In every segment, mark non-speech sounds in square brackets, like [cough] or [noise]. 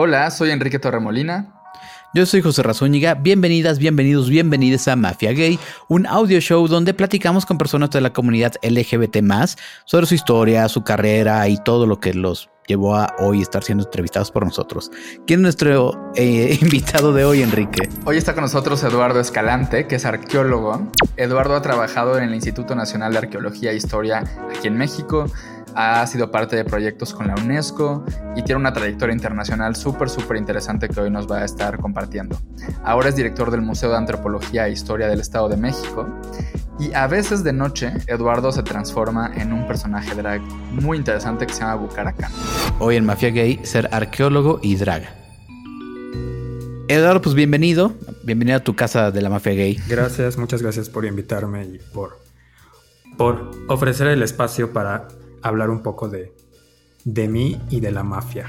Hola, soy Enrique Torremolina. Yo soy José Razúñiga. Bienvenidas, bienvenidos, bienvenidas a Mafia Gay, un audio show donde platicamos con personas de la comunidad LGBT sobre su historia, su carrera y todo lo que los llevó a hoy estar siendo entrevistados por nosotros. ¿Quién es nuestro eh, [laughs] invitado de hoy, Enrique? Hoy está con nosotros Eduardo Escalante, que es arqueólogo. Eduardo ha trabajado en el Instituto Nacional de Arqueología e Historia aquí en México ha sido parte de proyectos con la UNESCO y tiene una trayectoria internacional súper, súper interesante que hoy nos va a estar compartiendo. Ahora es director del Museo de Antropología e Historia del Estado de México y a veces de noche Eduardo se transforma en un personaje drag muy interesante que se llama Bucaracan. Hoy en Mafia Gay, ser arqueólogo y drag. Eduardo, pues bienvenido. Bienvenido a tu casa de la mafia gay. Gracias, muchas gracias por invitarme y por, por ofrecer el espacio para hablar un poco de, de mí y de la mafia.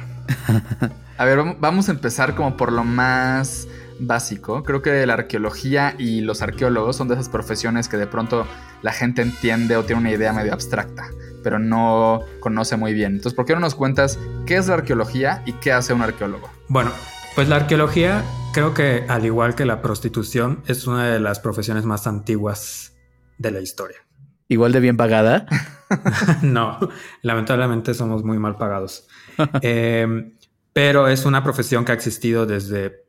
[laughs] a ver, vamos a empezar como por lo más básico. Creo que la arqueología y los arqueólogos son de esas profesiones que de pronto la gente entiende o tiene una idea medio abstracta, pero no conoce muy bien. Entonces, ¿por qué no nos cuentas qué es la arqueología y qué hace un arqueólogo? Bueno, pues la arqueología creo que al igual que la prostitución es una de las profesiones más antiguas de la historia. ¿Igual de bien pagada? [laughs] [laughs] no, lamentablemente somos muy mal pagados. Em, pero es una profesión que ha existido desde,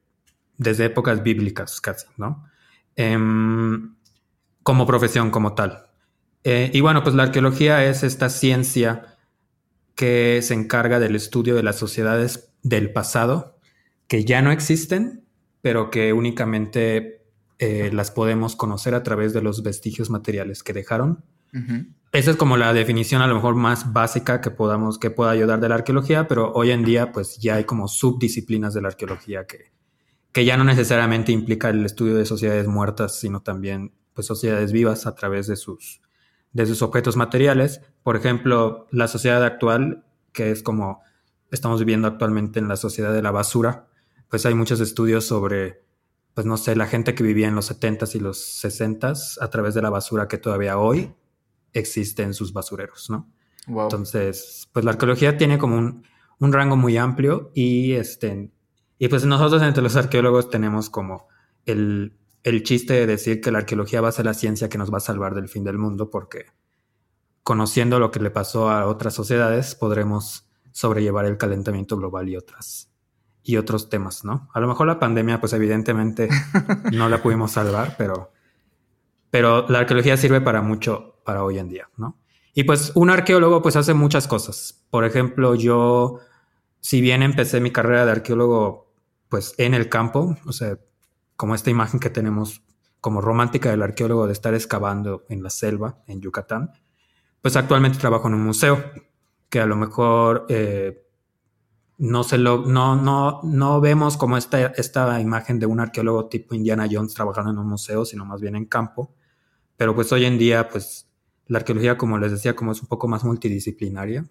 desde épocas bíblicas casi, ¿no? Em, como profesión como tal. Eh, y bueno, pues la arqueología es esta ciencia que se encarga del estudio de las sociedades del pasado que ya no existen, pero que únicamente eh, las podemos conocer a través de los vestigios materiales que dejaron. Esa es como la definición a lo mejor más básica que podamos, que pueda ayudar de la arqueología, pero hoy en día pues ya hay como subdisciplinas de la arqueología que, que ya no necesariamente implica el estudio de sociedades muertas, sino también pues sociedades vivas a través de sus, de sus objetos materiales. Por ejemplo, la sociedad actual, que es como estamos viviendo actualmente en la sociedad de la basura, pues hay muchos estudios sobre pues no sé, la gente que vivía en los 70s y los 60s a través de la basura que todavía hoy existe en sus basureros, ¿no? Entonces, pues la arqueología tiene como un, un, rango muy amplio y, este, y pues nosotros entre los arqueólogos tenemos como el, el chiste de decir que la arqueología va a ser la ciencia que nos va a salvar del fin del mundo porque conociendo lo que le pasó a otras sociedades podremos sobrellevar el calentamiento global y otras y otros temas, ¿no? A lo mejor la pandemia, pues evidentemente [laughs] no la pudimos salvar, pero, pero la arqueología sirve para mucho para hoy en día, ¿no? Y pues un arqueólogo pues hace muchas cosas. Por ejemplo, yo, si bien empecé mi carrera de arqueólogo pues en el campo, o sea, como esta imagen que tenemos como romántica del arqueólogo de estar excavando en la selva, en Yucatán, pues actualmente trabajo en un museo que a lo mejor eh, no, se lo, no, no, no vemos como esta, esta imagen de un arqueólogo tipo Indiana Jones trabajando en un museo, sino más bien en campo. Pero pues hoy en día, pues la arqueología, como les decía, como es un poco más multidisciplinaria,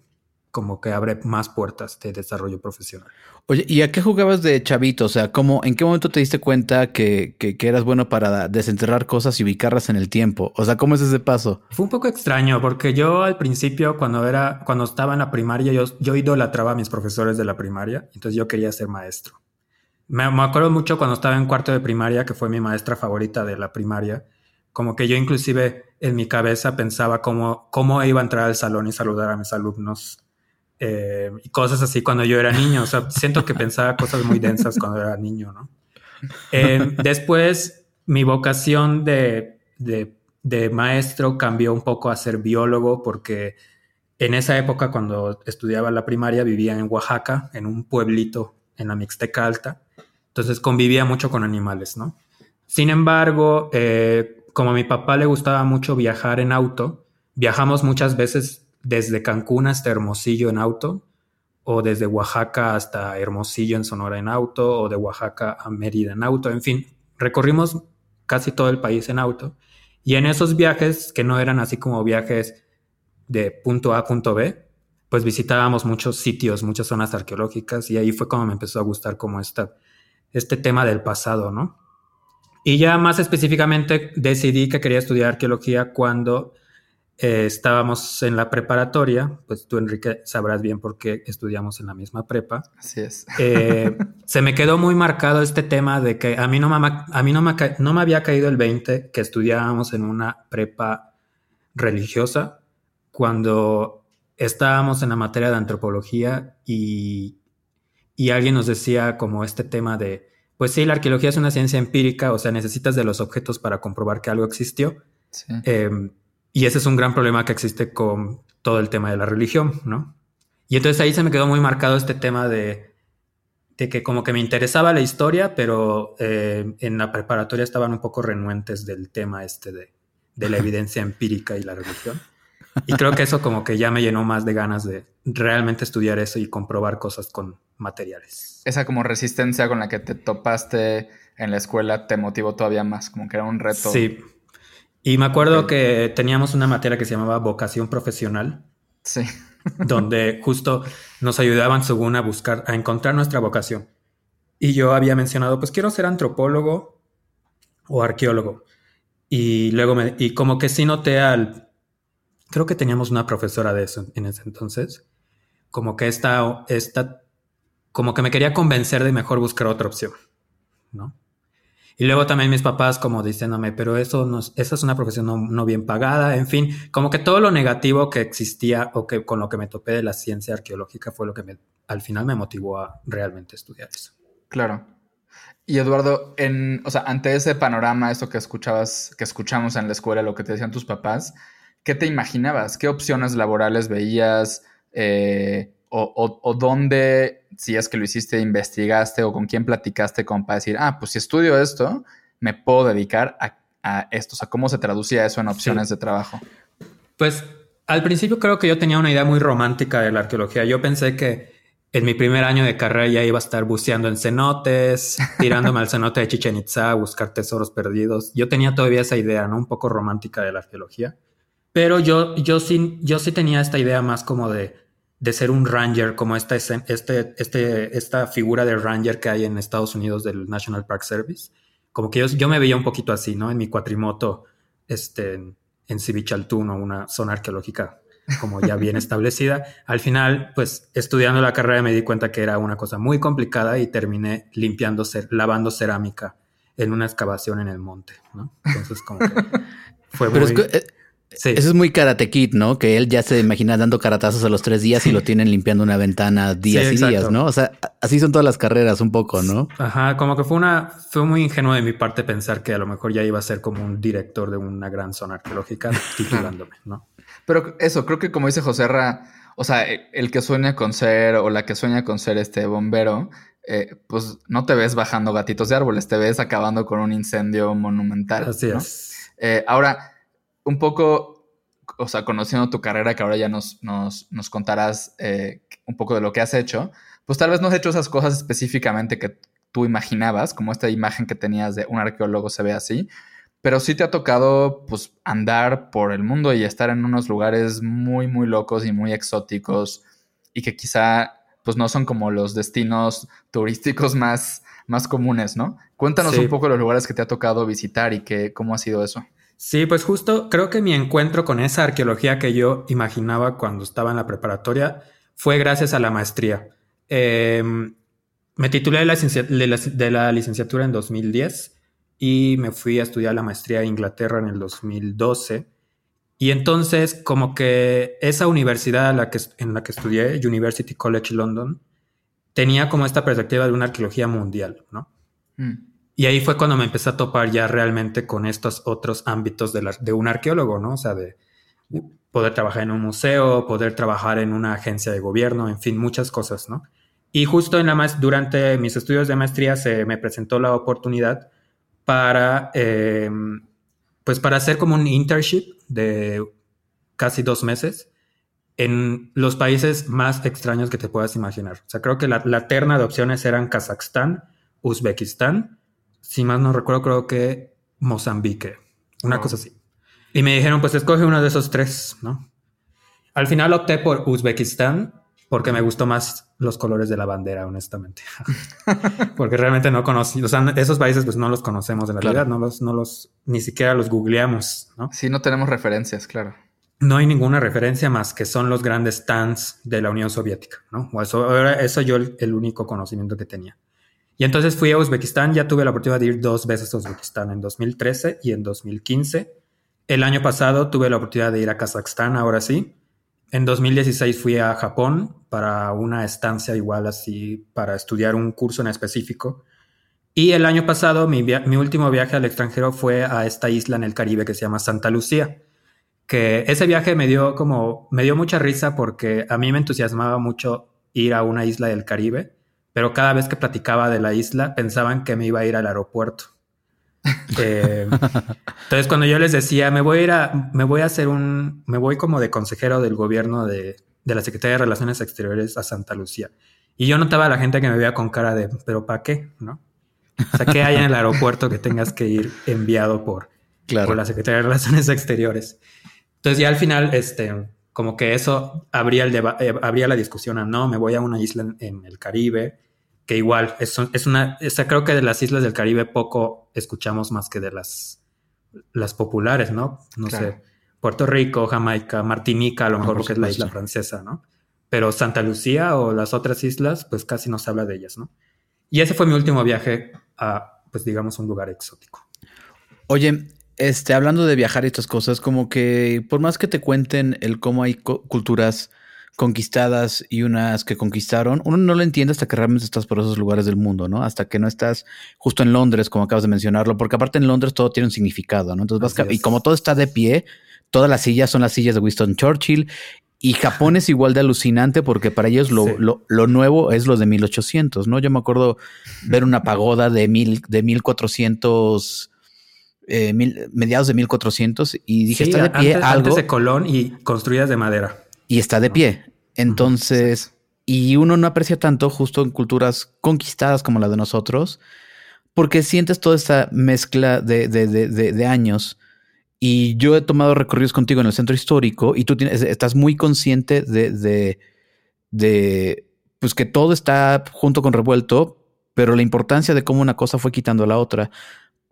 como que abre más puertas de desarrollo profesional. Oye, ¿y a qué jugabas de chavito? O sea, ¿cómo, ¿en qué momento te diste cuenta que, que, eras bueno para desenterrar cosas y ubicarlas en el tiempo? O sea, ¿cómo es ese paso? Fue un poco extraño porque yo al principio, cuando era, cuando estaba en la primaria, yo, yo idolatraba a mis profesores de la primaria, entonces yo quería ser maestro. Me, me acuerdo mucho cuando estaba en cuarto de primaria, que fue mi maestra favorita de la primaria, como que yo inclusive en mi cabeza pensaba cómo, cómo iba a entrar al salón y saludar a mis alumnos eh, y cosas así cuando yo era niño. O sea, siento que pensaba cosas muy densas cuando era niño, ¿no? Eh, después, mi vocación de, de, maestro cambió un poco a ser biólogo porque en esa época, cuando estudiaba la primaria, vivía en Oaxaca, en un pueblito en la Mixteca Alta. Entonces convivía mucho con animales, ¿no? Sin embargo, eh, como a mi papá le gustaba mucho viajar en auto, viajamos muchas veces desde Cancún hasta Hermosillo en auto, o desde Oaxaca hasta Hermosillo en Sonora en auto, o de Oaxaca a Mérida en auto, en fin, recorrimos casi todo el país en auto. Y en esos viajes, que no eran así como viajes de punto A a punto B, pues visitábamos muchos sitios, muchas zonas arqueológicas, y ahí fue cuando me empezó a gustar como esta, este tema del pasado, ¿no? Y ya más específicamente decidí que quería estudiar arqueología cuando eh, estábamos en la preparatoria, pues tú Enrique sabrás bien por qué estudiamos en la misma prepa. Así es. Eh, se me quedó muy marcado este tema de que a mí, no me, a mí no, me, no me había caído el 20 que estudiábamos en una prepa religiosa cuando estábamos en la materia de antropología y, y alguien nos decía como este tema de, pues sí, la arqueología es una ciencia empírica, o sea, necesitas de los objetos para comprobar que algo existió. Sí. Em, y ese es un gran problema que existe con todo el tema de la religión, ¿no? Y entonces ahí se me quedó muy marcado este tema de, de que como que me interesaba la historia, pero eh, en la preparatoria estaban un poco renuentes del tema este de, de la [laughs] evidencia empírica y la religión. Y creo que eso como que ya me llenó más de ganas de realmente estudiar eso y comprobar cosas con materiales. Esa como resistencia con la que te topaste en la escuela te motivó todavía más, como que era un reto. Sí, y me acuerdo que teníamos una materia que se llamaba vocación profesional. Sí. [laughs] donde justo nos ayudaban según a buscar, a encontrar nuestra vocación. Y yo había mencionado, pues quiero ser antropólogo o arqueólogo. Y luego me, y como que sí noté al, creo que teníamos una profesora de eso en ese entonces, como que esta, esta, como que me quería convencer de mejor buscar otra opción, ¿no? Y luego también mis papás como diciéndome, pero eso no, esa es una profesión no, bien pagada, en fin, como que todo lo negativo que existía o que con lo que me topé de la ciencia arqueológica fue lo que me, al final me motivó a realmente estudiar eso. Claro. Y Eduardo, en, o sea, ante ese panorama, esto que escuchabas, que escuchamos en la escuela, lo que te decían tus papás, ¿qué te imaginabas? ¿Qué opciones laborales veías? Eh, o, dónde, si es que lo hiciste, investigaste o con quién platicaste como para decir, ah, pues si estudio esto, me puedo dedicar a, esto. O sea, ¿cómo se traducía eso en opciones de trabajo? Pues al principio creo que yo tenía una idea muy romántica de la arqueología. Yo pensé que en mi primer año de carrera ya iba a estar buceando en cenotes, [laughs] tirándome al cenote de Chichen Itza a buscar tesoros perdidos. Yo tenía todavía esa idea, ¿no? Un poco romántica de la arqueología. Pero yo, yo, sí, yo sí tenía esta idea más como de de ser un ranger, como esta, este, este, esta figura de ranger que hay en Estados Unidos del National Park Service. Como que yo, yo me veía un poquito así, ¿no? En mi cuatrimoto, este, en Civichaltún, una zona arqueológica como ya bien [laughs] establecida. Al final, pues estudiando la carrera me di cuenta que era una cosa muy complicada y terminé limpiando, lavando cerámica en una excavación en el monte, ¿no? Entonces como que [laughs] fue muy... Eso es muy Karate Kid, ¿no? Que él ya se imagina dando caratazos a los tres días y lo tienen limpiando una ventana días y días, ¿no? O sea, así son todas las carreras un poco, ¿no? Ajá, como que fue una, fue muy ingenuo de mi parte pensar que a lo mejor ya iba a ser como un director de una gran zona arqueológica [laughs] titulándome, ¿no? Pero eso, creo que como dice José Ra, o sea, el que sueña con ser o la que sueña con ser este bombero, eh, pues no te ves bajando gatitos de árboles, te ves acabando con un incendio monumental. Así es. Eh, ahora, un poco, o sea, conociendo tu carrera, que ahora ya nos, nos, contarás eh, un poco de lo que has hecho, pues tal vez no has hecho esas cosas específicamente que tú imaginabas, como esta imagen que tenías de un arqueólogo se ve así, pero sí te ha tocado pues andar por el mundo y estar en unos lugares muy, muy locos y muy exóticos y que quizá pues no son como los destinos turísticos más, más comunes, ¿no? Cuéntanos un poco los lugares que te ha tocado visitar y que, cómo ha sido eso. Sí, pues justo creo que mi encuentro con esa arqueología que yo imaginaba cuando estaba en la preparatoria fue gracias a la maestría. Em, me titulé de la, licenciatura en 2010 y me fui a estudiar la maestría en Inglaterra en el 2012. Y entonces, como que esa universidad en la que, estudié, University College London, tenía como esta perspectiva de una arqueología mundial, ¿no? Mm. Y ahí fue cuando me empecé a topar ya realmente con estos otros ámbitos de, un arqueólogo, ¿no? O sea, de, poder trabajar en un museo, poder trabajar en una agencia de gobierno, en fin, muchas cosas, ¿no? Y justo en la durante mis estudios de maestría se me presentó la oportunidad para, em, pues para hacer como un internship de casi dos meses en los países más extraños que te puedas imaginar. O sea, creo que la terna de opciones eran Kazajstán, Uzbekistán, si más no recuerdo, creo que Mozambique, una cosa así. Y me dijeron, pues escoge uno de esos tres, ¿no? Al final opté por Uzbekistán porque me gustó más los colores de la bandera, honestamente. [laughs] porque realmente no conocí, o sea, esos países pues no los conocemos en realidad, no los, no los, ni siquiera los googleamos, ¿no? Sí, no tenemos referencias, claro. no hay ninguna referencia más que son los grandes stands de la Unión Soviética, ¿no? O eso, eso yo el, el, único conocimiento que tenía. Y entonces fui a Uzbekistán, ya tuve la oportunidad de ir dos veces a Uzbekistán, en 2013 y en 2015. El año pasado tuve la oportunidad de ir a Kazajstán, ahora sí. En 2016 fui a Japón para una estancia igual así, para estudiar un curso en específico. Y el año pasado mi, mi último viaje al extranjero fue a esta isla en el Caribe que se llama Santa Lucía que ese viaje me dio como, me dio mucha risa porque a mí me entusiasmaba mucho ir a una isla del Caribe, pero cada vez que platicaba de la isla pensaban que me iba a ir al aeropuerto. [laughs] Eh, entonces cuando yo les decía, me voy a ir a, me voy a hacer un, me voy como de consejero del gobierno de, de la Secretaría de Relaciones Exteriores a Santa Lucía. Y yo notaba a la gente que me veía con cara de, pero ¿para qué? ¿No? O sea, ¿qué hay en el aeropuerto que tengas que ir enviado por, por la Secretaría de Relaciones Exteriores? Entonces ya al final, este, como que eso abría, el eh, abría la discusión a no, me voy a una isla en, el Caribe, que igual es, es una, esa creo que de las islas del Caribe poco escuchamos más que de las, las populares, ¿no? No sé, Puerto Rico, Jamaica, Martinica, a lo mejor porque es la isla francesa, ¿no? Pero Santa Lucía o las otras islas, pues casi no se habla de ellas, ¿no? Y ese fue mi último viaje a, pues digamos, un lugar exótico. Oye, este, hablando de viajar y estas cosas, como que por más que te cuenten el cómo hay culturas conquistadas y unas que conquistaron, uno no lo entiende hasta que realmente estás por esos lugares del mundo, ¿no? Hasta que no estás justo en Londres, como acabas de mencionarlo, porque aparte en Londres todo tiene un significado, ¿no? Entonces vas y como todo está de pie, todas las sillas son las sillas de Winston Churchill y Japón es igual de alucinante porque para ellos lo, lo, lo, nuevo es lo de 1800, ¿no? Yo me acuerdo ver una pagoda de, mil, de 1400 eh, mediados de 1400 y dije, está de pie antes, algo. Antes de Colón y construidas de madera. Y está de pie. Entonces, y uno no aprecia tanto justo en culturas conquistadas como la de nosotros, porque sientes toda esta mezcla de, de, de, de años. Y yo he tomado recorridos contigo en el centro histórico y tú tienes, estás muy consciente de, de, pues que todo está junto con revuelto, pero la importancia de cómo una cosa fue quitando a la otra.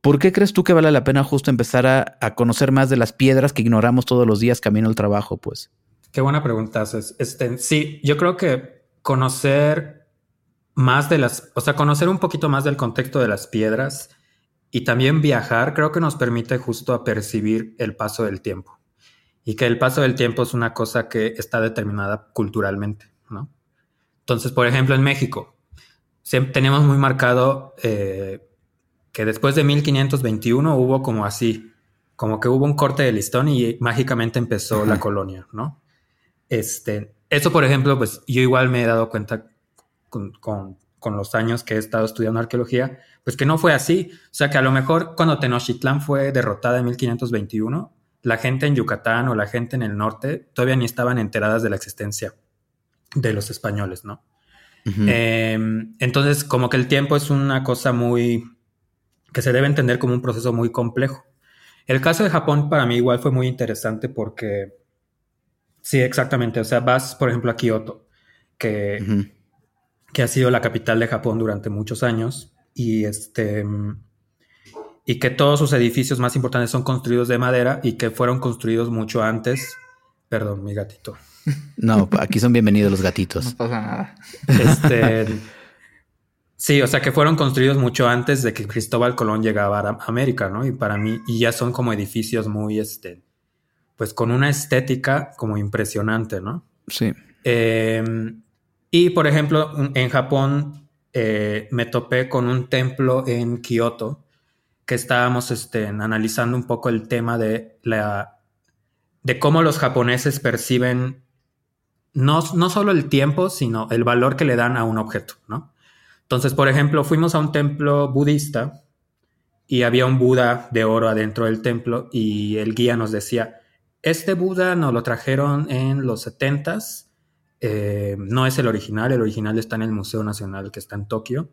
¿Por qué crees tú que vale la pena justo empezar a, conocer más de las piedras que ignoramos todos los días camino al trabajo, pues? Qué buena pregunta Este, sí, yo creo que conocer más de las, o sea, conocer un poquito más del contexto de las piedras y también viajar, creo que nos permite justo a percibir el paso del tiempo. Y que el paso del tiempo es una cosa que está determinada culturalmente, ¿no? Entonces, por ejemplo, en México, tenemos muy marcado eh, que después de 1521 hubo como así, como que hubo un corte de listón y mágicamente empezó la colonia, ¿no? Este, eso, por ejemplo, pues yo igual me he dado cuenta con, con, los años que he estado estudiando arqueología, pues que no fue así. O sea, que a lo mejor cuando Tenochtitlán fue derrotada en 1521, la gente en Yucatán o la gente en el norte todavía ni estaban enteradas de la existencia de los españoles, ¿no? Em, entonces, como que el tiempo es una cosa muy, que se debe entender como un proceso muy complejo. El caso de Japón para mí igual fue muy interesante porque, sí, exactamente, o sea, vas, por ejemplo, a Kioto, que, que ha sido la capital de Japón durante muchos años y este y que todos sus edificios más importantes son construidos de madera y que fueron construidos mucho antes. Perdón, mi gatito. No, aquí son bienvenidos los gatitos. No pasa nada. Este, [laughs] Sí, o sea que fueron construidos mucho antes de que Cristóbal Colón llegara a América, ¿no? Y para mí, y ya son como edificios muy, este, pues con una estética como impresionante, ¿no? Sí. Em, y por ejemplo, en Japón eh, me topé con un templo en Kioto que estábamos este, analizando un poco el tema de la de cómo los japoneses perciben no, no solo el tiempo, sino el valor que le dan a un objeto, ¿no? Entonces, por ejemplo, fuimos a un templo budista y había un Buda de oro adentro del templo y el guía nos decía, este Buda nos lo trajeron en los 70s, eh, no es el original, el original está en el Museo Nacional que está en Tokio,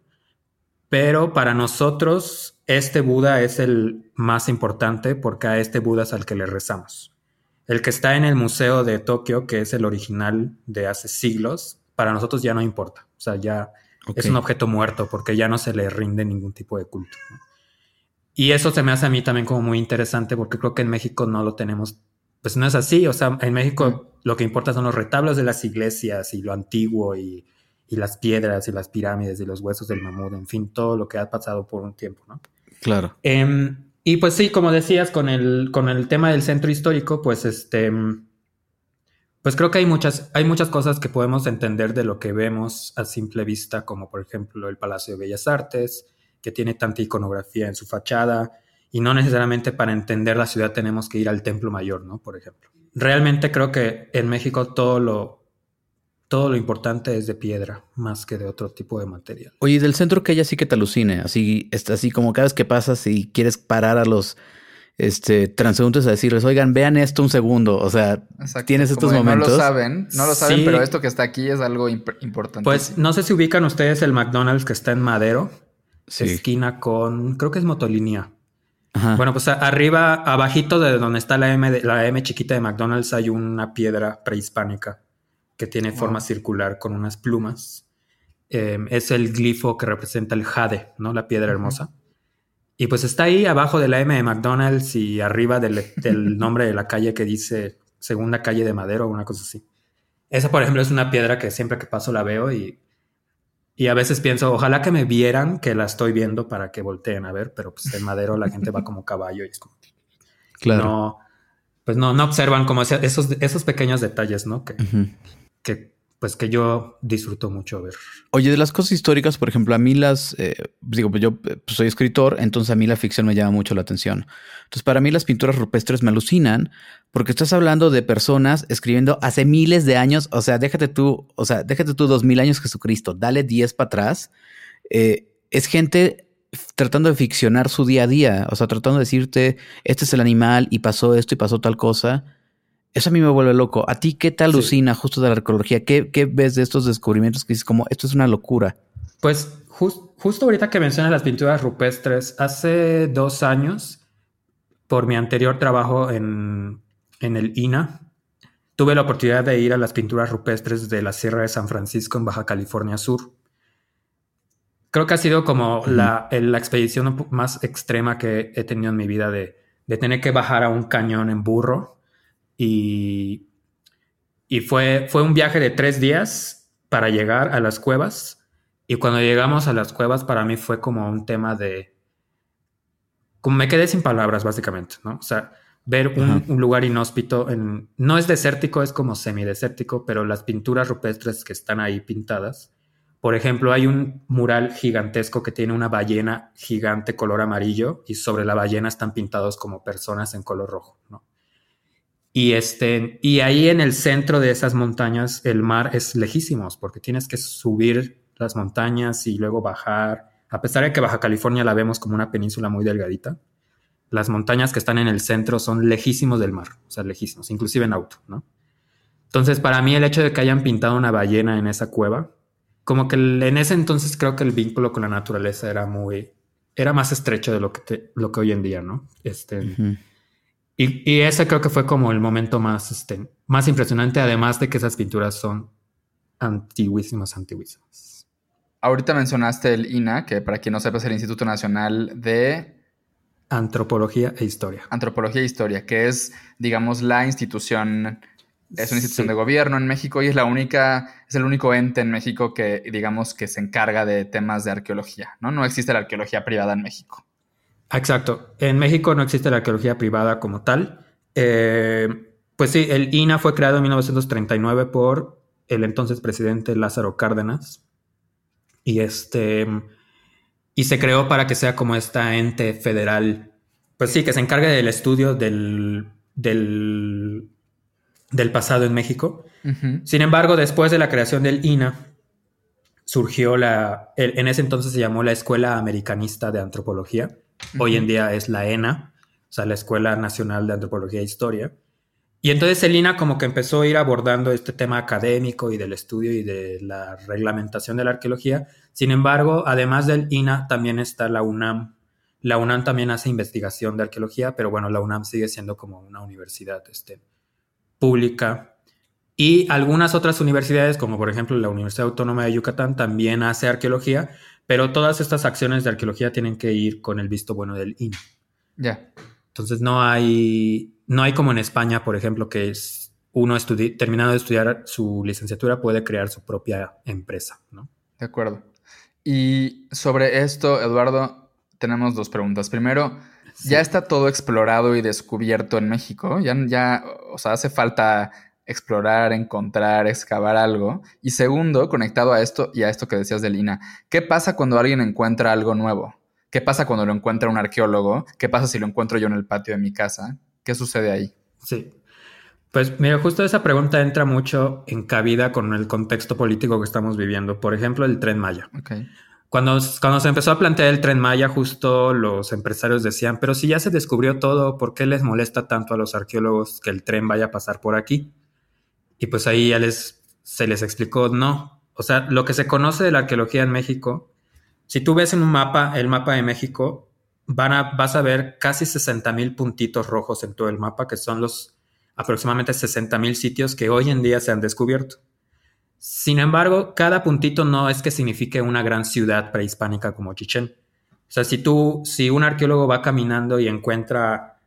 pero para nosotros este Buda es el más importante porque a este Buda es al que le rezamos. El que está en el Museo de Tokio, que es el original de hace siglos, para nosotros ya no importa. O sea, ya es un objeto muerto porque ya no se le rinde ningún tipo de culto. Y eso se me hace a mí también como muy interesante porque creo que en México no lo tenemos pues no es así. O sea, en México lo que importa son los retablos de las iglesias y lo antiguo y, las piedras y las pirámides y los huesos del mamut, en fin, todo lo que ha pasado por un tiempo, ¿no? Claro. Em, y pues sí, como decías, con el, con el tema del centro histórico, pues este, pues creo que hay muchas, hay muchas cosas que podemos entender de lo que vemos a simple vista, como por ejemplo el Palacio de Bellas Artes, que tiene tanta iconografía en su fachada, y no necesariamente para entender la ciudad tenemos que ir al Templo Mayor, ¿no? Por ejemplo. Realmente creo que en México todo lo, todo lo importante es de piedra, más que de otro tipo de material. Oye, del centro que ella sí que te alucine, así, así como cada vez que pasas y quieres parar a los este, transeúntes a decirles, oigan, vean esto un segundo. O sea, tienes estos momentos. No lo saben, no lo saben, pero esto que está aquí es algo importante. Pues no sé si ubican ustedes el McDonald's que está en Madero, esquina con, creo que es Motolinia. Bueno, pues arriba, abajito de donde está la M, la M chiquita de McDonald's, hay una piedra prehispánica que tiene forma circular con unas plumas. Em, es el glifo que representa el jade, ¿no? La piedra hermosa. Y pues está ahí abajo de la M de McDonald's y arriba del, del [laughs] nombre de la calle que dice segunda calle de Madero o una cosa así. Esa, por ejemplo, es una piedra que siempre que paso la veo y y a veces pienso, ojalá que me vieran que la estoy viendo para que volteen a ver, pero pues en Madero la gente va como caballo y es como... Claro. No, pues no, no observan como esos, esos pequeños detalles, ¿no? Que, que pues que yo disfruto mucho ver. Oye, de las cosas históricas, por ejemplo, a mí las, eh, digo, pues yo pues, soy escritor, entonces a mí la ficción me llama mucho la atención. Entonces, para mí las pinturas rupestres me alucinan porque estás hablando de personas escribiendo hace miles de años, o sea, déjate tú, o sea, déjate tú dos mil años Jesucristo, dale diez para atrás. Eh, es gente tratando de ficcionar su día a día, o sea, tratando de decirte, este es el animal y pasó esto y pasó tal cosa eso a mí me vuelve loco. ¿A ti qué te alucina justo de la arqueología? ¿Qué, ves de estos descubrimientos que dices como esto es una locura? Pues justo ahorita que mencionas las pinturas rupestres, hace dos años, por mi anterior trabajo en, el INA, tuve la oportunidad de ir a las pinturas rupestres de la Sierra de San Francisco en Baja California Sur. Creo que ha sido como la, la, expedición más extrema que he tenido en mi vida de, de tener que bajar a un cañón en burro y, y fue, fue un viaje de tres días para llegar a las cuevas. Y cuando llegamos a las cuevas, para mí fue como un tema de... Como me quedé sin palabras, básicamente, ¿no? O sea, ver un, lugar inhóspito, en, no es desértico, es como semidesértico, pero las pinturas rupestres que están ahí pintadas. Por ejemplo, hay un mural gigantesco que tiene una ballena gigante color amarillo y sobre la ballena están pintados como personas en color rojo, ¿no? Y, este, y ahí en el centro de esas montañas el mar es lejísimos porque tienes que subir las montañas y luego bajar. A pesar de que Baja California la vemos como una península muy delgadita, las montañas que están en el centro son lejísimos del mar, o sea, lejísimos, inclusive en auto, ¿no? Entonces, para mí el hecho de que hayan pintado una ballena en esa cueva, como que en ese entonces creo que el vínculo con la naturaleza era muy, era más estrecho de lo que, lo que hoy en día, ¿no? Este, y, ese creo que fue como el momento más, este, más impresionante, además de que esas pinturas son antiguísimas, antiguísimas. Ahorita mencionaste el INA, que para quien no sepa es el Instituto Nacional de Antropología e Historia. Antropología e Historia, que es, digamos, la institución, es una institución de gobierno en México y es la única, es el único ente en México que, digamos, que se encarga de temas de arqueología, ¿no? No existe la arqueología privada en México. Exacto. En México no existe la arqueología privada como tal. Eh, pues sí, el INA fue creado en 1939 por el entonces presidente Lázaro Cárdenas. Y este. Y se creó para que sea como esta ente federal. Pues sí, que se encargue del estudio del, del, del pasado en México. Sin embargo, después de la creación del INA, surgió la. en ese entonces se llamó la Escuela Americanista de Antropología Hoy en día es la ENA, o sea, la Escuela Nacional de Antropología e Historia. Y entonces el INA como que empezó a ir abordando este tema académico y del estudio y de la reglamentación de la arqueología. Sin embargo, además del INA también está la UNAM. La UNAM también hace investigación de arqueología, pero bueno, la UNAM sigue siendo como una universidad este, pública. Y algunas otras universidades, como por ejemplo la Universidad Autónoma de Yucatán, también hace arqueología, pero todas estas acciones de arqueología tienen que ir con el visto bueno del INA. Ya. Entonces no hay, no hay como en España, por ejemplo, que es uno terminado de estudiar su licenciatura puede crear su propia empresa, ¿no? De acuerdo. Y sobre esto, Eduardo, tenemos dos preguntas. Primero, ¿ya está todo explorado y descubierto en México? Ya, ya, o sea, hace falta explorar, encontrar, excavar algo. Y segundo, conectado a esto y a esto que decías de Lina, ¿qué pasa cuando alguien encuentra algo nuevo? ¿Qué pasa cuando lo encuentra un arqueólogo? ¿Qué pasa si lo encuentro yo en el patio de mi casa? ¿Qué sucede ahí? Sí. Pues mira, justo esa pregunta entra mucho en cabida con el contexto político que estamos viviendo. Por ejemplo, el tren Maya. Cuando, cuando se empezó a plantear el tren Maya, justo los empresarios decían, pero si ya se descubrió todo, ¿por qué les molesta tanto a los arqueólogos que el tren vaya a pasar por aquí? Y pues ahí ya les, se les explicó, no. O sea, lo que se conoce de la arqueología en México, si tú ves en un mapa, el mapa de México, van a, vas a ver casi 60 mil puntitos rojos en todo el mapa, que son los aproximadamente 60 mil sitios que hoy en día se han descubierto. Sin embargo, cada puntito no es que signifique una gran ciudad prehispánica como Chichén. O sea, si tú, si un arqueólogo va caminando y encuentra,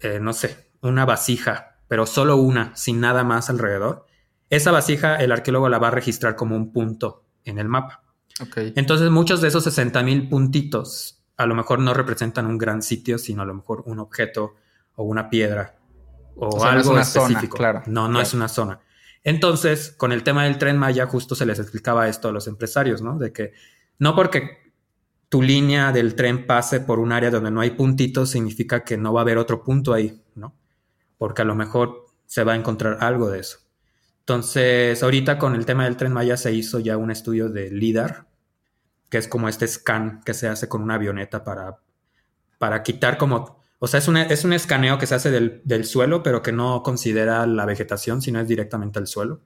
eh, no sé, una vasija pero solo una, sin nada más alrededor, esa vasija el arqueólogo la va a registrar como un punto en el mapa. Entonces muchos de esos 60 mil puntitos a lo mejor no representan un gran sitio, sino a lo mejor un objeto o una piedra o, algo específico. claro. No, no es una zona. Entonces, con el tema del tren Maya, justo se les explicaba esto a los empresarios, ¿no? De que no porque tu línea del tren pase por un área donde no hay puntitos significa que no va a haber otro punto ahí, ¿no? Porque a lo mejor se va a encontrar algo de eso. Entonces, ahorita con el tema del tren Maya se hizo ya un estudio de LIDAR, que es como este scan que se hace con una avioneta para, para quitar como... O sea, es un, es un escaneo que se hace del, del, suelo, pero que no considera la vegetación, sino es directamente al suelo.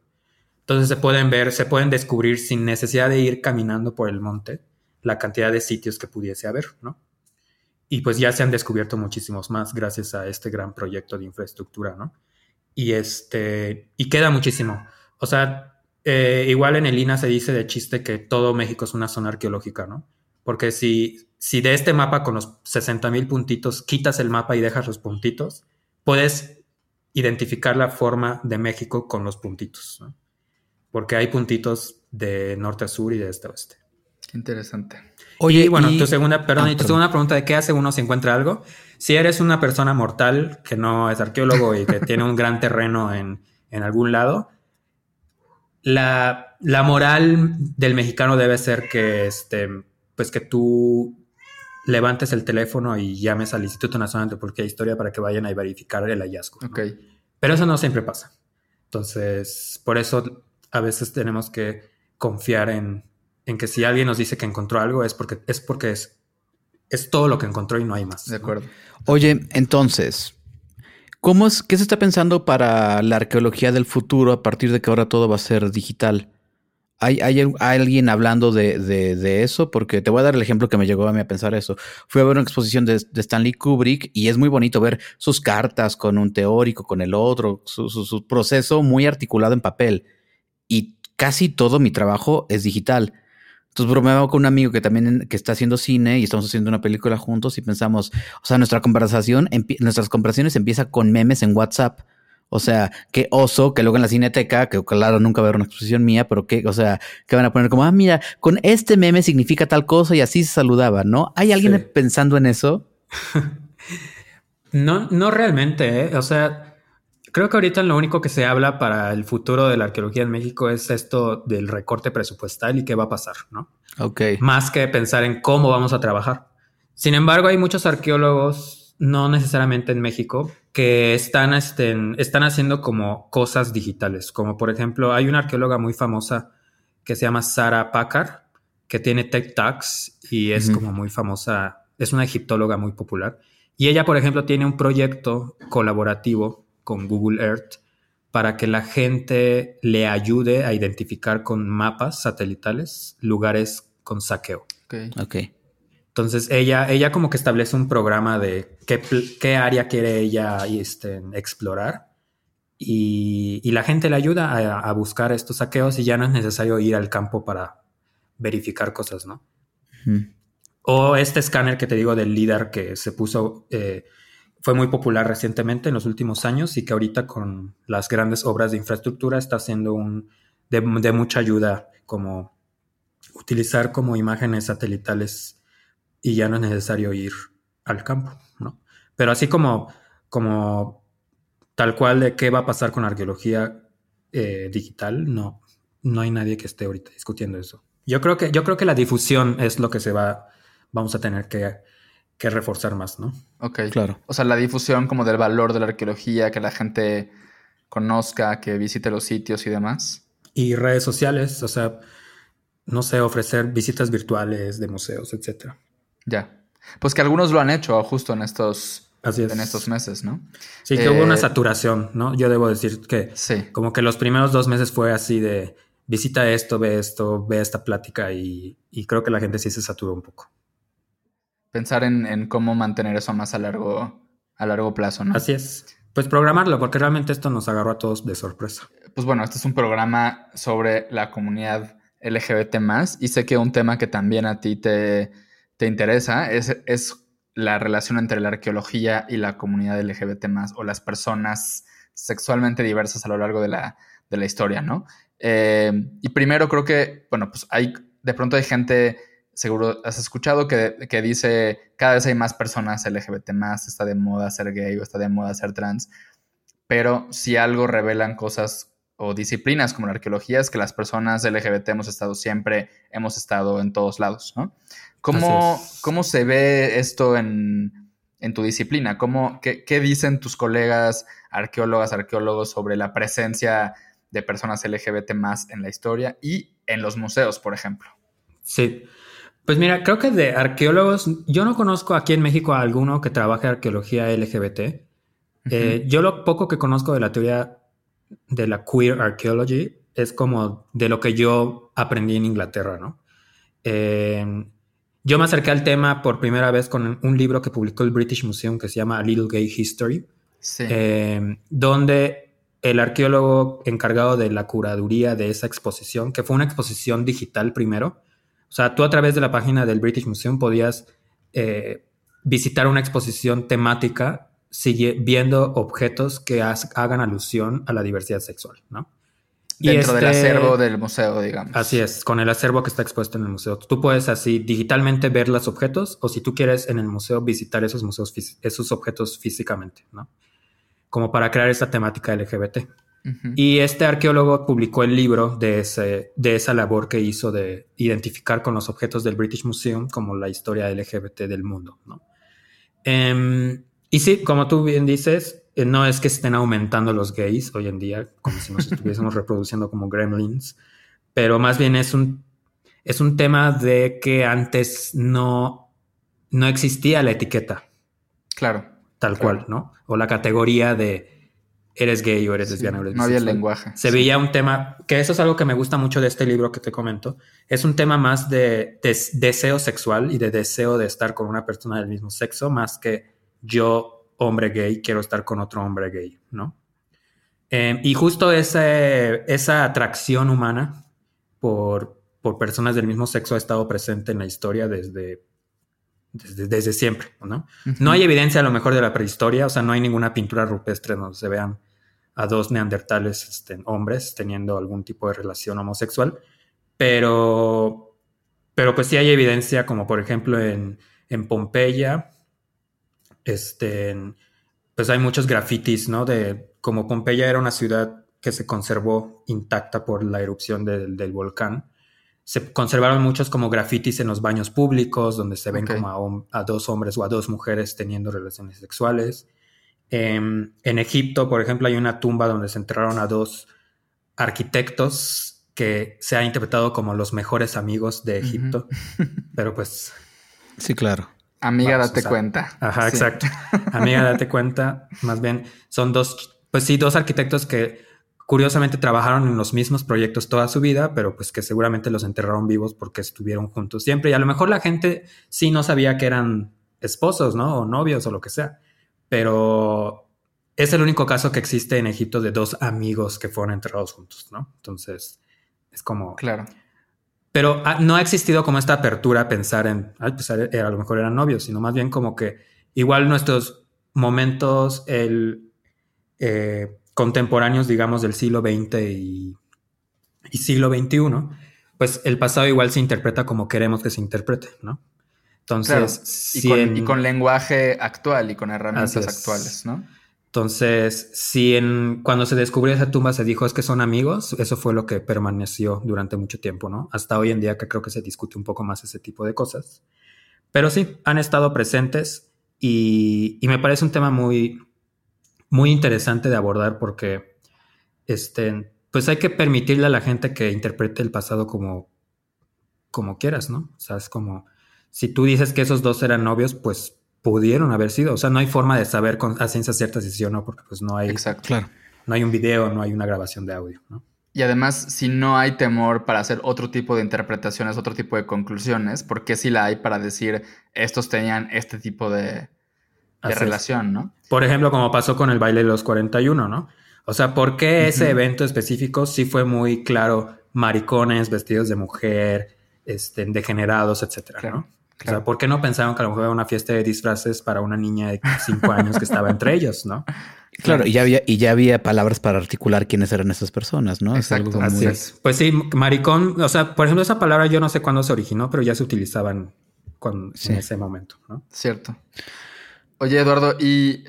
Entonces se pueden ver, se pueden descubrir sin necesidad de ir caminando por el monte la cantidad de sitios que pudiese haber, ¿no? Y pues ya se han descubierto muchísimos más gracias a este gran proyecto de infraestructura, ¿no? Y este, y queda muchísimo. O sea, eh, igual en el INA se dice de chiste que todo México es una zona arqueológica, ¿no? Porque si, si de este mapa con los 60 mil puntitos quitas el mapa y dejas los puntitos, puedes identificar la forma de México con los puntitos, ¿no? Porque hay puntitos de norte a sur y de este a oeste. Interesante. Oye, bueno, tu segunda, perdón, ah, tu segunda pregunta de qué hace uno si encuentra algo. Si eres una persona mortal que no es arqueólogo y que tiene un gran terreno en, algún lado, la, moral del mexicano debe ser que, este, pues que tú levantes el teléfono y llames al Instituto Nacional de Antropología e Historia para que vayan a verificar el hallazgo. Pero eso no siempre pasa. Entonces, por eso a veces tenemos que confiar en, en que si alguien nos dice que encontró algo es porque es porque es, es todo lo que encontró y no hay más. De acuerdo. Oye, entonces, ¿cómo es, ¿qué se está pensando para la arqueología del futuro a partir de que ahora todo va a ser digital? ¿Hay, hay, alguien hablando de, de, eso? Porque te voy a dar el ejemplo que me llegó a mí a pensar eso. Fui a ver una exposición de, Stanley Kubrick y es muy bonito ver sus cartas con un teórico, con el otro, su, su proceso muy articulado en papel. Y casi todo mi trabajo es digital. Entonces bromeaba con un amigo que también que está haciendo cine y estamos haciendo una película juntos y pensamos, o sea, nuestra conversación, nuestras conversaciones empieza con memes en WhatsApp. O sea, qué oso que luego en la cineteca, que claro, nunca va a haber una exposición mía, pero que, o sea, que van a poner como, ah, mira, con este meme significa tal cosa y así se saludaba, ¿no? ¿Hay alguien pensando en eso? [laughs] no, no realmente, ¿eh? O sea, Creo que ahorita lo único que se habla para el futuro de la arqueología en México es esto del recorte presupuestal y qué va a pasar, ¿no? Ok. Más que pensar en cómo vamos a trabajar. Sin embargo, hay muchos arqueólogos, no necesariamente en México, que están, este, están haciendo como cosas digitales. Como por ejemplo, hay una arqueóloga muy famosa que se llama Sara Packard, que tiene Tech Talks y es como muy famosa, es una egiptóloga muy popular. Y ella, por ejemplo, tiene un proyecto colaborativo con Google Earth para que la gente le ayude a identificar con mapas satelitales lugares con saqueo. Ok. Entonces ella, ella como que establece un programa de qué, área quiere ella este, explorar y, la gente le ayuda a, buscar estos saqueos y ya no es necesario ir al campo para verificar cosas, ¿no? O este escáner que te digo del líder que se puso, eh, fue muy popular recientemente en los últimos años y que ahorita con las grandes obras de infraestructura está siendo un, de, de mucha ayuda como utilizar como imágenes satelitales y ya no es necesario ir al campo, ¿no? Pero así como, como tal cual de qué va a pasar con la arqueología eh, digital, no, no hay nadie que esté ahorita discutiendo eso. Yo creo que, yo creo que la difusión es lo que se va, vamos a tener que, que reforzar más, ¿no? Ok. Claro. O sea, la difusión como del valor de la arqueología, que la gente conozca, que visite los sitios y demás. Y redes sociales, o sea, no sé, ofrecer visitas virtuales de museos, etcétera. Ya. Pues que algunos lo han hecho justo en estos, en estos meses, ¿no? Sí, que hubo una eh, saturación, ¿no? Yo debo decir que sí. como que los primeros dos meses fue así de visita esto, ve esto, ve esta plática y, creo que la gente sí se saturó un poco. Pensar en, cómo mantener eso más a largo, a largo plazo, ¿no? Así es. Pues programarlo, porque realmente esto nos agarró a todos de sorpresa. Pues bueno, este es un programa sobre la comunidad LGBT y sé que un tema que también a ti te, te interesa es, es la relación entre la arqueología y la comunidad LGBT o las personas sexualmente diversas a lo largo de la, de la historia, ¿no? Eh, y primero creo que, bueno, pues hay, de pronto hay gente, seguro has escuchado, que, que dice, cada vez hay más personas LGBT está de moda ser gay o está de moda ser trans, pero si algo revelan cosas o disciplinas como la arqueología es que las personas LGBT hemos estado siempre, hemos estado en todos lados, ¿no? ¿Cómo, cómo se ve esto en, tu disciplina? ¿Cómo, qué, dicen tus colegas arqueólogas, arqueólogos sobre la presencia de personas LGBT más en la historia y en los museos, por ejemplo? Sí. Pues mira, creo que de arqueólogos, yo no conozco aquí en México a alguno que trabaje arqueología LGBT. Eh, yo lo poco que conozco de la teoría de la queer archaeology es como de lo que yo aprendí en Inglaterra, ¿no? Eh, yo me acerqué al tema por primera vez con un libro que publicó el British Museum que se llama A Little Gay History, eh, donde el arqueólogo encargado de la curaduría de esa exposición, que fue una exposición digital primero, o sea, tú a través de la página del British Museum podías eh, visitar una exposición temática sigue viendo objetos que hagan alusión a la diversidad sexual, ¿no? Dentro del este acervo del museo, digamos. Así es, con el acervo que está expuesto en el museo. Tú puedes así digitalmente ver los objetos o si tú quieres en el museo visitar esos museos, esos objetos físicamente, ¿no? Como para crear esta temática LGBT. Y este arqueólogo publicó el libro de, ese, de esa labor que hizo de identificar con los objetos del British Museum como la historia LGBT del mundo, ¿no? Em, y sí, como tú bien dices, eh, no es que estén aumentando los gays hoy en día, como si nos [laughs] estuviésemos reproduciendo como gremlins, pero más bien es un, es un tema de que antes no, no existía la etiqueta. Claro. Tal cual, ¿no? O la categoría de eres gay o eres lesbiana o eres No había lenguaje. Se veía un tema, que eso es algo que me gusta mucho de este libro que te comento, es un tema más de deseo sexual y de deseo de estar con una persona del mismo sexo, más que yo, hombre gay, quiero estar con otro hombre gay, ¿no? Em, y justo esa atracción humana por, por, personas del mismo sexo ha estado presente en la historia desde, desde, siempre, ¿no? No hay evidencia a lo mejor de la prehistoria, o sea, no hay ninguna pintura rupestre donde se vean a dos neandertales este, hombres teniendo algún tipo de relación homosexual, pero, pero pues sí hay evidencia, como por ejemplo en, en Pompeya, este, pues hay muchos grafitis, ¿no? De como Pompeya era una ciudad que se conservó intacta por la erupción del, volcán. Se conservaron muchos como grafitis en los baños públicos, donde se ven como a, dos hombres o a dos mujeres teniendo relaciones sexuales. Em, en Egipto, por ejemplo, hay una tumba donde se enterraron a dos arquitectos que se ha interpretado como los mejores amigos de Egipto. [laughs] Pero pues. Sí, claro. Amiga, date cuenta. Ajá, exacto. [laughs] Amiga, date cuenta. Más bien, son dos, pues sí, dos arquitectos que curiosamente trabajaron en los mismos proyectos toda su vida, pero pues que seguramente los enterraron vivos porque estuvieron juntos siempre. Y a lo mejor la gente sí no sabía que eran esposos, ¿no? O novios o lo que sea. Pero es el único caso que existe en Egipto de dos amigos que fueron enterrados juntos, ¿no? Entonces, es como... Claro. Pero ah, no ha existido como esta apertura a pensar en, pues a, lo mejor eran novios, sino más bien como que igual nuestros, momentos el, eh, contemporáneos, digamos, del siglo XX y, siglo XXI, pues el pasado igual se interpreta como queremos que se interprete, ¿no? Entonces, y, con, lenguaje actual y con herramientas actuales, ¿no? Entonces, si en, cuando se descubrió esa tumba se dijo es que son amigos, eso fue lo que permaneció durante mucho tiempo, ¿no? Hasta hoy en día que creo que se discute un poco más ese tipo de cosas. Pero sí, han estado presentes y, me parece un tema muy, muy interesante de abordar porque, este, pues hay que permitirle a la gente que interprete el pasado como, como quieras, ¿no? O sea, es como, si tú dices que esos dos eran novios, pues pudieron haber sido. O sea, no hay forma de saber con, a ciencia cierta si sí o no, porque pues no hay, Exacto. Claro. no hay un video, no hay una grabación de audio, ¿no? Y además, si no hay temor para hacer otro tipo de interpretaciones, otro tipo de conclusiones, ¿por qué si la hay para decir estos tenían este tipo de, relación, ¿no? Por ejemplo, como pasó con el baile de los 41, ¿no? O sea, ¿por qué ese evento específico sí fue muy claro maricones, vestidos de mujer, este, degenerados, etcétera, ¿no? O sea, ¿por qué no pensaron que a lo mejor era una fiesta de disfraces para una niña de 5 años que estaba entre ellos, ¿no? [laughs] Claro, y ya había, y ya había palabras para articular quiénes eran esas personas, ¿no? Exacto. Así es. Pues sí, maricón, o sea, por ejemplo, esa palabra yo no sé cuándo se originó, pero ya se utilizaban en ese momento, ¿no? Cierto. Oye, Eduardo, y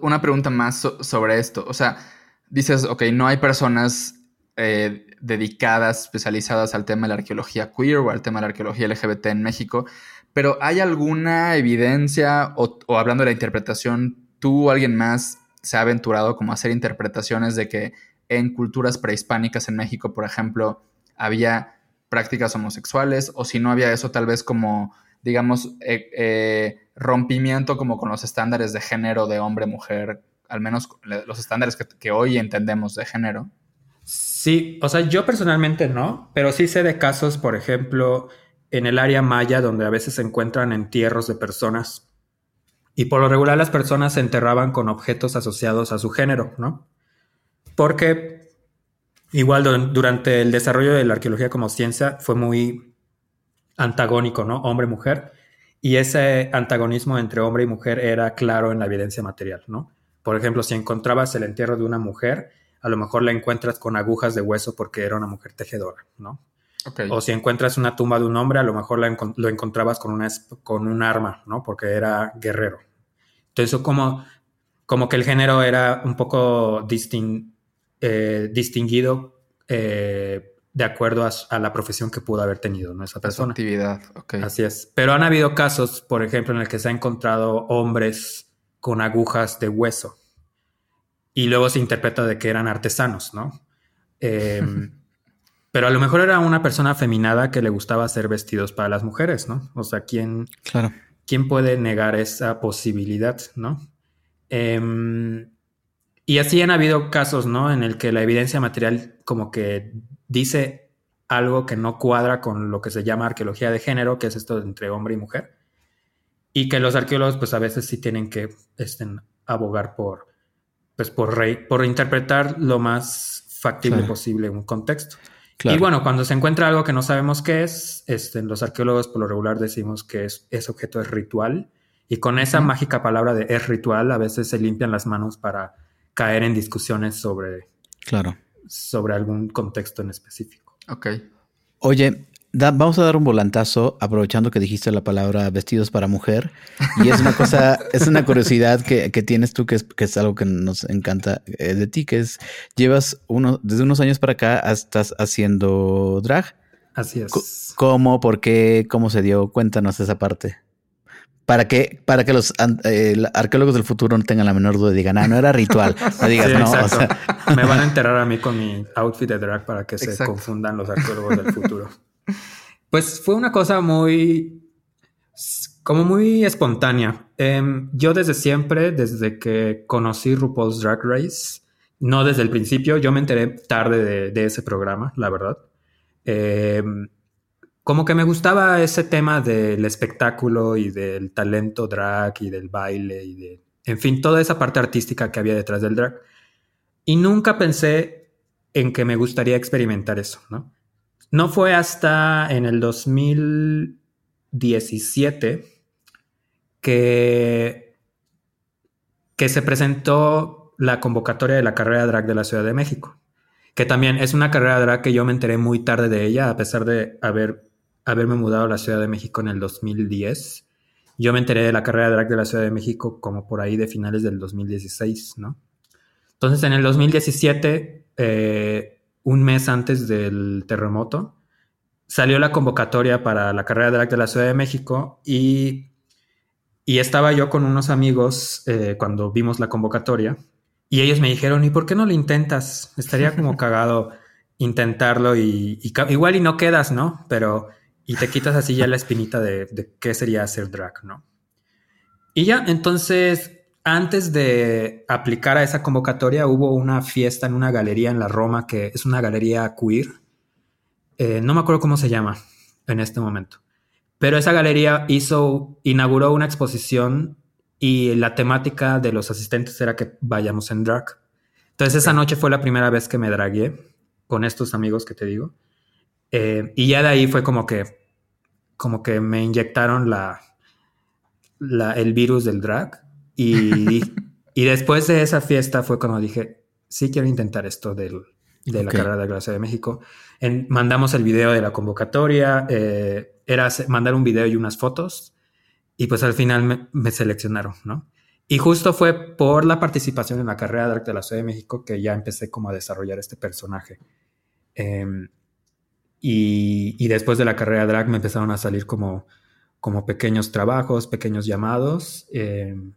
una pregunta más sobre esto. O sea, dices, ok, no hay personas eh, dedicadas, especializadas al tema de la arqueología queer o al tema de la arqueología LGBT en México, pero ¿hay alguna evidencia o, hablando de la interpretación, tú o alguien más se ha aventurado como a hacer interpretaciones de que en culturas prehispánicas en México, por ejemplo, había prácticas homosexuales o si no había eso tal vez como, digamos, eh, eh, rompimiento como con los estándares de género de hombre-mujer, al menos los estándares que, hoy entendemos de género. Sí, o sea, yo personalmente no, pero sí sé de casos, por ejemplo, en el área maya, donde a veces se encuentran entierros de personas y por lo regular las personas se enterraban con objetos asociados a su género, ¿no? Porque igual durante el desarrollo de la arqueología como ciencia fue muy antagónico, ¿no? Hombre-mujer. Y ese antagonismo entre hombre y mujer era claro en la evidencia material, ¿no? Por ejemplo, si encontrabas el entierro de una mujer, a lo mejor la encuentras con agujas de hueso porque era una mujer tejedora, ¿no? O si encuentras una tumba de un hombre, a lo mejor lo encontrabas con, una, con un arma, ¿no? Porque era guerrero. Entonces, como, como que el género era un poco eh, distinguido eh, de acuerdo a, la profesión que pudo haber tenido ¿no? esa persona. actividad, Así es. Pero han habido casos, por ejemplo, en el que se ha encontrado hombres con agujas de hueso y luego se interpreta de que eran artesanos, ¿no? Em, [laughs] Pero a lo mejor era una persona afeminada que le gustaba hacer vestidos para las mujeres, ¿no? O sea, ¿quién, claro. ¿quién puede negar esa posibilidad, ¿no? Em, y así han habido casos, ¿no? En el que la evidencia material como que dice algo que no cuadra con lo que se llama arqueología de género, que es esto entre hombre y mujer, y que los arqueólogos pues a veces sí tienen que estén, abogar por, pues por, por interpretar lo más factible posible un contexto. Y bueno, cuando se encuentra algo que no sabemos qué es, este, los arqueólogos por lo regular decimos que es, ese objeto es ritual. Y con esa mágica palabra de es ritual, a veces se limpian las manos para caer en discusiones sobre, claro. Sobre algún contexto en específico. Ok. Oye, vamos a dar un volantazo aprovechando que dijiste la palabra vestidos para mujer. Y es una cosa, [laughs] es una curiosidad que, tienes tú, que es, que es, algo que nos encanta eh, de ti, que es llevas uno, desde unos años para acá estás haciendo drag. Así es. ¿Cómo? ¿Por qué? ¿Cómo se dio? Cuéntanos esa parte. Para que, para que los eh, arqueólogos del futuro no tengan la menor duda y digan, ah, no era ritual. [laughs] No digas, no. [laughs] Me van a enterar a mí con mi outfit de drag para que se confundan los arqueólogos del futuro. [laughs] Pues fue una cosa muy, como muy espontánea. Em, yo desde siempre, desde que conocí RuPaul's Drag Race, no desde el principio, yo me enteré tarde de, ese programa, la verdad. Em, como que me gustaba ese tema del espectáculo y del talento drag y del baile y de, en fin, toda esa parte artística que había detrás del drag. Y nunca pensé en que me gustaría experimentar eso, ¿no? No fue hasta en el 2017 que que se presentó la convocatoria de la carrera drag de la Ciudad de México, que también es una carrera drag que yo me enteré muy tarde de ella, a pesar de haber, haberme mudado a la Ciudad de México en el 2010. Yo me enteré de la carrera drag de la Ciudad de México como por ahí de finales del 2016, ¿no? Entonces, en el 2017, eh, un mes antes del terremoto, salió la convocatoria para la carrera drag de la Ciudad de México y, y estaba yo con unos amigos eh, cuando vimos la convocatoria y ellos me dijeron, ¿y por qué no lo intentas? Estaría como [laughs] cagado intentarlo y, igual y no quedas, ¿no? Pero y te quitas así ya la espinita de, de qué sería hacer drag, ¿no? Y ya, entonces, antes de aplicar a esa convocatoria, hubo una fiesta en una galería en la Roma, que es una galería queer, eh, no me acuerdo cómo se llama en este momento, pero esa galería hizo, inauguró una exposición y la temática de los asistentes era que vayamos en drag. Entonces esa noche fue la primera vez que me dragué con estos amigos que te digo. Eh, y ya de ahí fue como que, como que me inyectaron la, el virus del drag. Y, [laughs] y después de esa fiesta fue cuando dije, sí quiero intentar esto del, de la carrera de Gracia de México. mandamos el video de la convocatoria, eh, era mandar un video y unas fotos, y pues al final me, seleccionaron, ¿no? Y justo fue por la participación en la carrera de arte de la Ciudad de México que ya empecé como a desarrollar este personaje. Em, y, después de la carrera drag me empezaron a salir como, como pequeños trabajos, pequeños llamados. Em,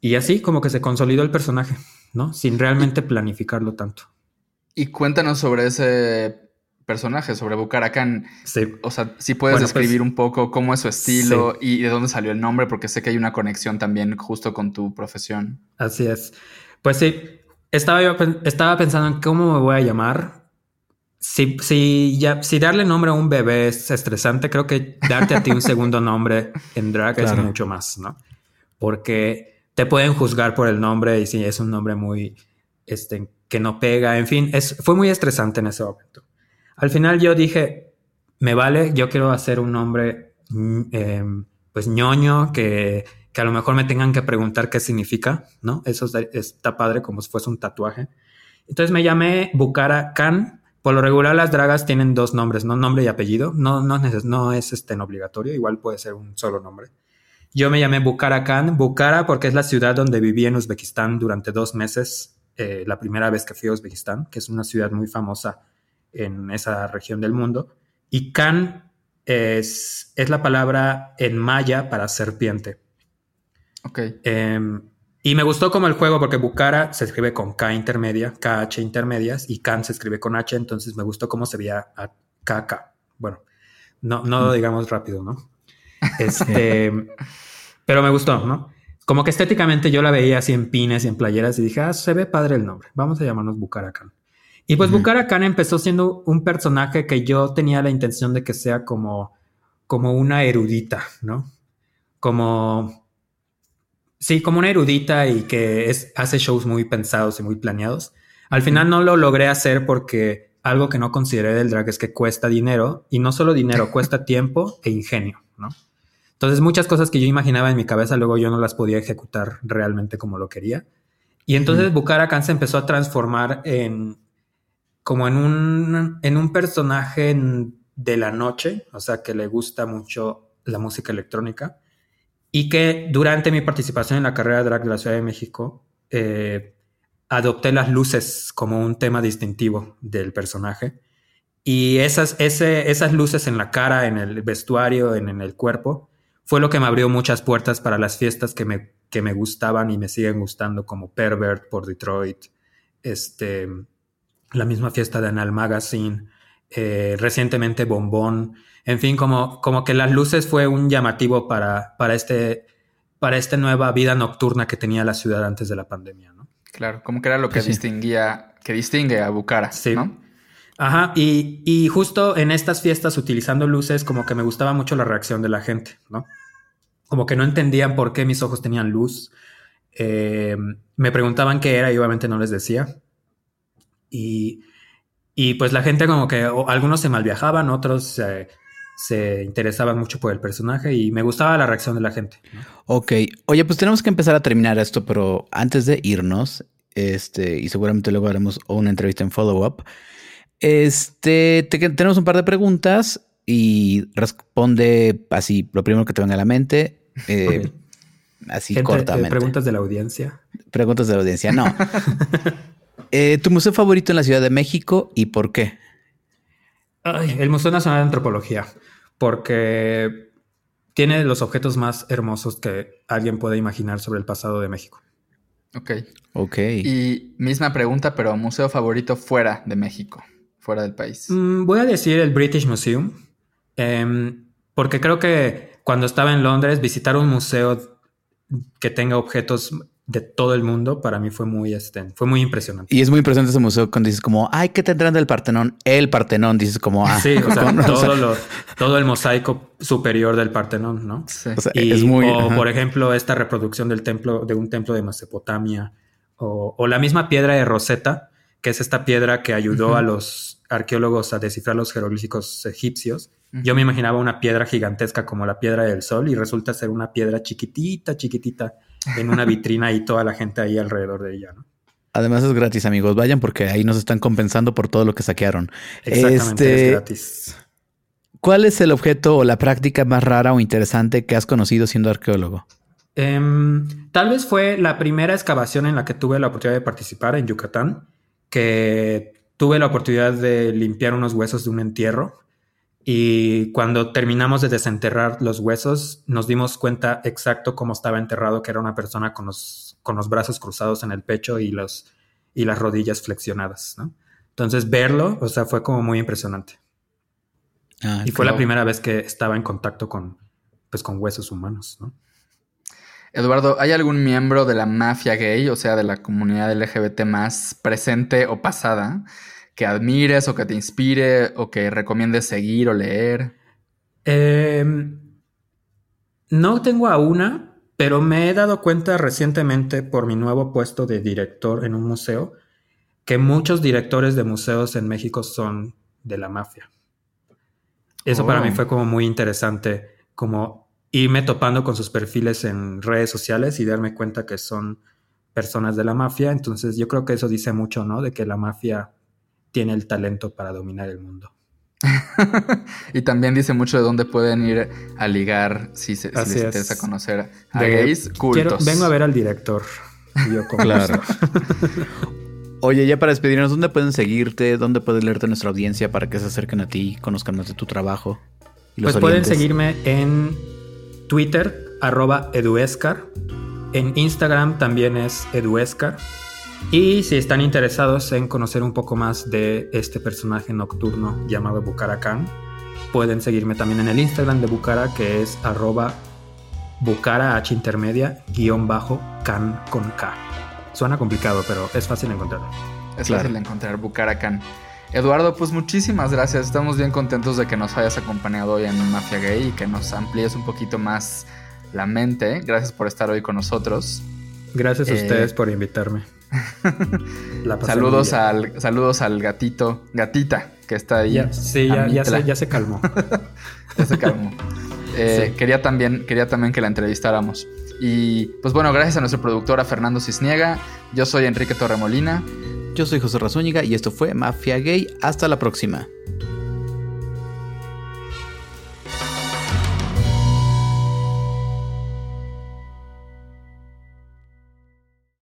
y así como que se consolidó el personaje, ¿no? Sin realmente planificarlo tanto. Y cuéntanos sobre ese personaje, sobre Bucaracan. Sí. O sea, si puedes pues describir un poco cómo es su estilo y de dónde salió el nombre, porque sé que hay una conexión también justo con tu profesión. Así es. Pues sí, estaba yo estaba pensando en cómo me voy a llamar. Si, si, ya, si darle nombre a un bebé es estresante, creo que darte a ti un [laughs] segundo nombre en drag es mucho más, ¿no? Porque te pueden juzgar por el nombre y si es un nombre muy este, que no pega, en fin, es, fue muy estresante en ese momento. Al final yo dije, me vale, yo quiero hacer un nombre em, pues ñoño, que, que, a lo mejor me tengan que preguntar qué significa, ¿no? Eso está padre como si fuese un tatuaje. Entonces me llamé Bucara Khan. Por lo regular las dragas tienen dos nombres, ¿no? Nombre y apellido. No, no, no es este, obligatorio, igual puede ser un solo nombre. Yo me llamé Bukhara Khan, Bukhara porque es la ciudad donde viví en Uzbekistán durante dos meses eh, la primera vez que fui a Uzbekistán, que es una ciudad muy famosa en esa región del mundo. Y Khan es, es la palabra en maya para serpiente. Ok. Em, y me gustó como el juego porque Bukhara se escribe con K intermedia, KH intermedias, y Khan se escribe con H, entonces me gustó cómo se veía a KK. Bueno, no, no lo digamos rápido, ¿no? Este, [laughs] pero me gustó, ¿no? como que estéticamente yo la veía así en pines y en playeras y dije, ah, se ve padre el nombre, vamos a llamarnos Bucaracan. Y pues uh empezó siendo un personaje que yo tenía la intención de que sea como, como una erudita, ¿no? Como, sí, como una erudita y que es, hace shows muy pensados y muy planeados. Al final no lo logré hacer porque algo que no consideré del drag es que cuesta dinero y no solo dinero, [laughs] cuesta tiempo e ingenio, ¿no? Entonces muchas cosas que yo imaginaba en mi cabeza luego yo no las podía ejecutar realmente como lo quería. Y entonces Bukhara se empezó a transformar en como en un, en un personaje de la noche, o sea, que le gusta mucho la música electrónica y que durante mi participación en la carrera drag de la Ciudad de México eh, adopté las luces como un tema distintivo del personaje. Y esas, esas luces en la cara, en el vestuario, en, en el cuerpo, fue lo que me abrió muchas puertas para las fiestas que me, que me gustaban y me siguen gustando, como Pervert por Detroit, este, la misma fiesta de Anal Magazine, eh, recientemente Bombón, en fin, como, como que las luces fue un llamativo para, para, este, para esta nueva vida nocturna que tenía la ciudad antes de la pandemia, ¿no? Claro, como que era lo que distinguía, que distingue a Bucara, sí. ¿no? Ajá, y, justo en estas fiestas utilizando luces, como que me gustaba mucho la reacción de la gente, ¿no? Como que no entendían por qué mis ojos tenían luz. Eh, me preguntaban qué era y obviamente no les decía. Y, pues la gente como que algunos se malviajaban, otros se se interesaban mucho por el personaje y me gustaba la reacción de la gente. Ok, oye, pues tenemos que empezar a terminar esto, pero antes de irnos, este, y seguramente luego haremos una entrevista en follow-up, este, tenemos un par de preguntas y responde así lo primero que te venga a la mente. Eh, así eh, cortamente. preguntas de la audiencia. Preguntas de la audiencia, no. [laughs] Eh, ¿Tu museo favorito en la Ciudad de México y por qué? el Museo Nacional de Antropología, porque tiene los objetos más hermosos que alguien puede imaginar sobre el pasado de México. Ok. Ok. Y misma pregunta, pero museo favorito fuera de México, fuera del país. Mm, voy a decir el British Museum, em, porque creo que cuando estaba en Londres, visitar un museo que tenga objetos de todo el mundo, para mí fue muy, este, fue muy impresionante. Y es muy impresionante ese museo cuando dices como, ay, ¿qué tendrán del Partenón? El Partenón, dices como, ah. Sí, o [laughs] sea, todo, todo, el mosaico superior del Partenón, ¿no? Sí. O sea, es muy... O, por ejemplo, esta reproducción del templo, de un templo de Mesopotamia, o, la misma piedra de Rosetta, que es esta piedra que ayudó a los arqueólogos a descifrar los jeroglíficos egipcios. Yo me imaginaba una piedra gigantesca como la piedra del sol y resulta ser una piedra chiquitita, chiquitita en una vitrina y toda la gente ahí alrededor de ella, ¿no? Además es gratis, amigos. Vayan porque ahí nos están compensando por todo lo que saquearon. Exactamente, este, es gratis. ¿Cuál es el objeto o la práctica más rara o interesante que has conocido siendo arqueólogo? Em, tal vez fue la primera excavación en la que tuve la oportunidad de participar en Yucatán, que tuve la oportunidad de limpiar unos huesos de un entierro y cuando terminamos de desenterrar los huesos, nos dimos cuenta exacto cómo estaba enterrado, que era una persona con los, con los brazos cruzados en el pecho y, los, y las rodillas flexionadas, ¿no? Entonces, verlo, o sea, fue como muy impresionante. Ah, y fue la primera vez que estaba en contacto con, pues, con huesos humanos, ¿no? Eduardo, ¿hay algún miembro de la mafia gay, o sea, de la comunidad LGBT más presente o pasada, que admires o que te inspire o que recomiendes seguir o leer? Em, no tengo a una, pero me he dado cuenta recientemente por mi nuevo puesto de director en un museo que muchos directores de museos en México son de la mafia. Eso para mí oh. fue como muy interesante, como irme topando con sus perfiles en redes sociales y darme cuenta que son personas de la mafia. Entonces yo creo que eso dice mucho, ¿no? De que la mafia tiene el talento para dominar el mundo. [laughs] y también dice mucho de dónde pueden ir a ligar si, se, les interesa conocer a gays cultos. vengo a ver al director. Yo claro. [laughs] [laughs] Oye, ya para despedirnos, ¿dónde pueden seguirte? ¿Dónde pueden leerte nuestra audiencia para que se acerquen a ti, conozcan más de tu trabajo? pues pueden seguirme en Twitter, arroba eduescar. En Instagram también es eduescar. Y si están interesados en conocer un poco más de este personaje nocturno llamado Bucara Khan, pueden seguirme también en el Instagram de Bucara, que es arroba Bucara H intermedia guion bajo Khan con K. Suena complicado, pero es fácil de encontrar. Es fácil de encontrar Bucara Khan. Eduardo, pues muchísimas gracias. Estamos bien contentos de que nos hayas acompañado hoy en Mafia Gay y que nos amplíes un poquito más la mente. Gracias por estar hoy con nosotros. Gracias a eh, ustedes por invitarme. [laughs] saludos al, saludos al gatito, gatita, que está ahí. sí, ya, se, ya, se, calmó. [laughs] ya se calmó. Eh, quería, también, quería también que la entrevistáramos. Y pues bueno, gracias a nuestro productor, a Fernando Cisniega. Yo soy Enrique Torremolina. Yo soy José Razúñiga y esto fue Mafia Gay. Hasta la próxima.